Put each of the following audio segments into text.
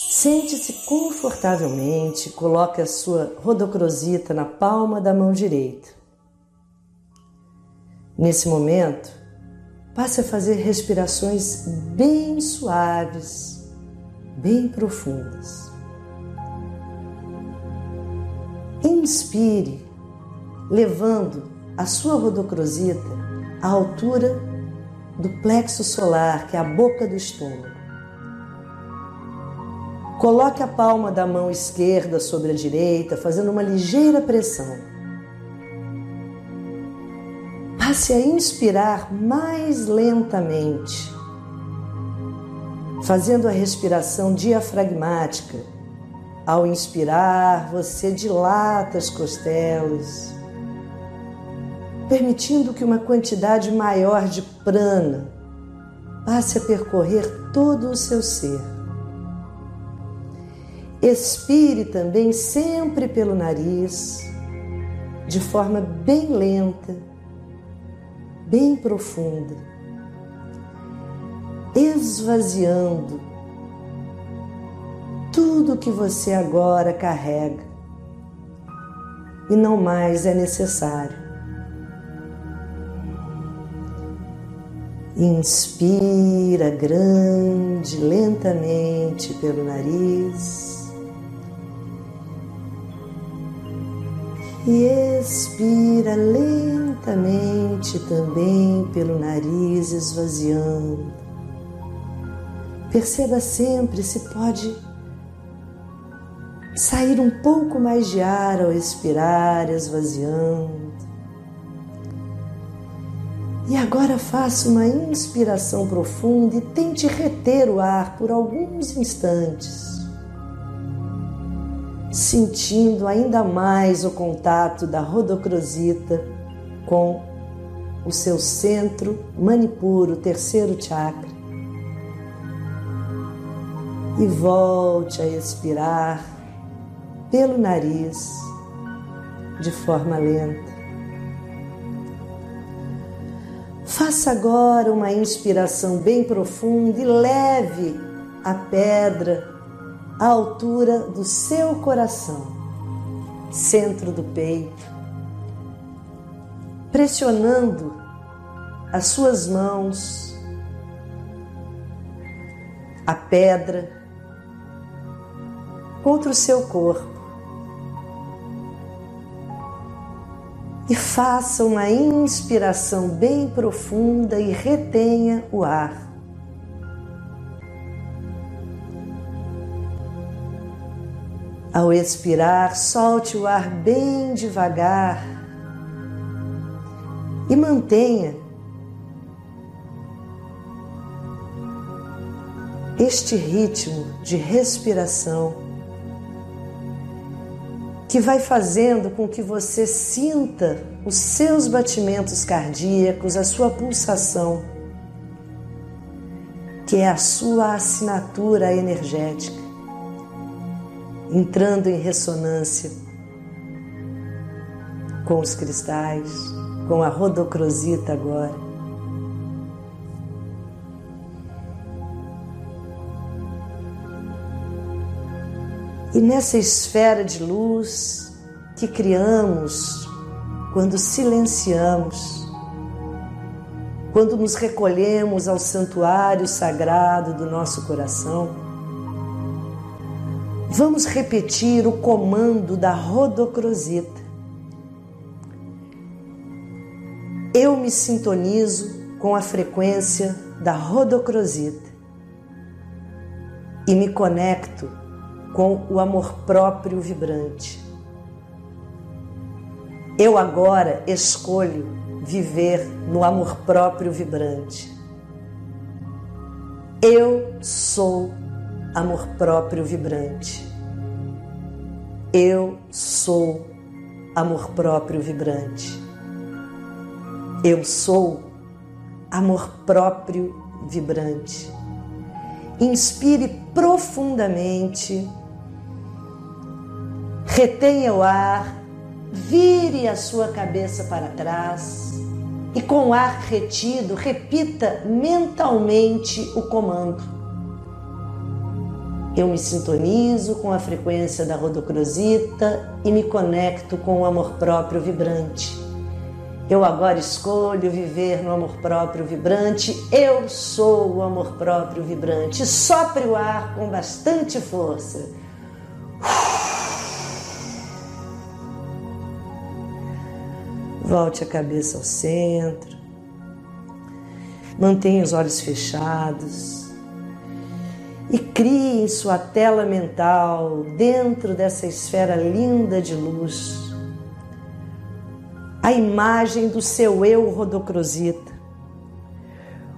Sente-se confortavelmente, coloque a sua rodocrosita na palma da mão direita. Nesse momento, passe a fazer respirações bem suaves, bem profundas. Inspire, levando a sua rodocrosita à altura do plexo solar, que é a boca do estômago. Coloque a palma da mão esquerda sobre a direita, fazendo uma ligeira pressão. Passe a inspirar mais lentamente, fazendo a respiração diafragmática. Ao inspirar, você dilata as costelas, permitindo que uma quantidade maior de prana passe a percorrer todo o seu ser. Expire também sempre pelo nariz, de forma bem lenta, bem profunda, esvaziando tudo que você agora carrega e não mais é necessário. Inspira grande, lentamente pelo nariz. E expira lentamente também pelo nariz, esvaziando. Perceba sempre se pode sair um pouco mais de ar ao expirar, esvaziando. E agora faça uma inspiração profunda e tente reter o ar por alguns instantes sentindo ainda mais o contato da rodocrosita com o seu centro manipuro, terceiro chakra. E volte a expirar pelo nariz de forma lenta. Faça agora uma inspiração bem profunda e leve a pedra à altura do seu coração, centro do peito, pressionando as suas mãos, a pedra, contra o seu corpo. E faça uma inspiração bem profunda e retenha o ar. Ao expirar, solte o ar bem devagar e mantenha este ritmo de respiração que vai fazendo com que você sinta os seus batimentos cardíacos, a sua pulsação, que é a sua assinatura energética entrando em ressonância com os cristais, com a rodocrosita agora. E nessa esfera de luz que criamos quando silenciamos, quando nos recolhemos ao santuário sagrado do nosso coração, Vamos repetir o comando da rodocrosita. Eu me sintonizo com a frequência da rodocrosita e me conecto com o amor próprio vibrante. Eu agora escolho viver no amor próprio vibrante. Eu sou amor próprio vibrante. Eu sou amor próprio vibrante. Eu sou amor próprio vibrante. Inspire profundamente, retenha o ar, vire a sua cabeça para trás e, com o ar retido, repita mentalmente o comando eu me sintonizo com a frequência da rodocrosita e me conecto com o amor próprio vibrante. Eu agora escolho viver no amor próprio vibrante. Eu sou o amor próprio vibrante. Sopre o ar com bastante força. Volte a cabeça ao centro. Mantenha os olhos fechados e crie em sua tela mental, dentro dessa esfera linda de luz, a imagem do seu eu rodocrosita,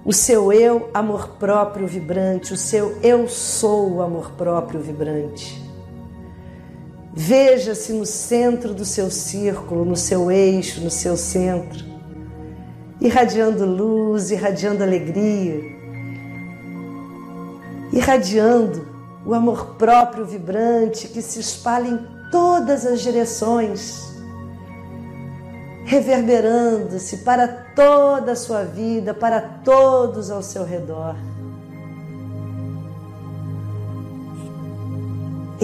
o seu eu amor próprio vibrante, o seu eu sou amor próprio vibrante. Veja-se no centro do seu círculo, no seu eixo, no seu centro, irradiando luz, irradiando alegria irradiando o amor próprio vibrante que se espalha em todas as direções, reverberando-se para toda a sua vida, para todos ao seu redor.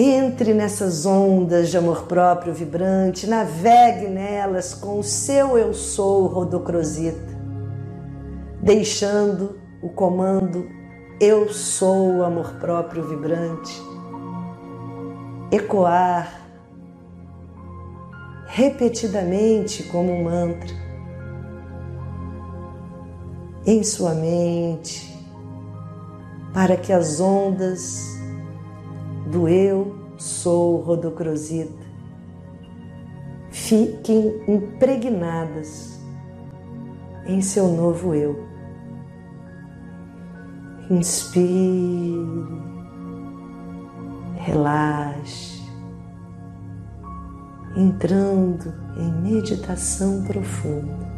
Entre nessas ondas de amor próprio vibrante, navegue nelas com o seu eu sou rodocrosita, deixando o comando eu sou o amor próprio vibrante. Ecoar repetidamente como um mantra em sua mente, para que as ondas do eu sou rodocrosita fiquem impregnadas em seu novo eu. Inspire, relaxe, entrando em meditação profunda.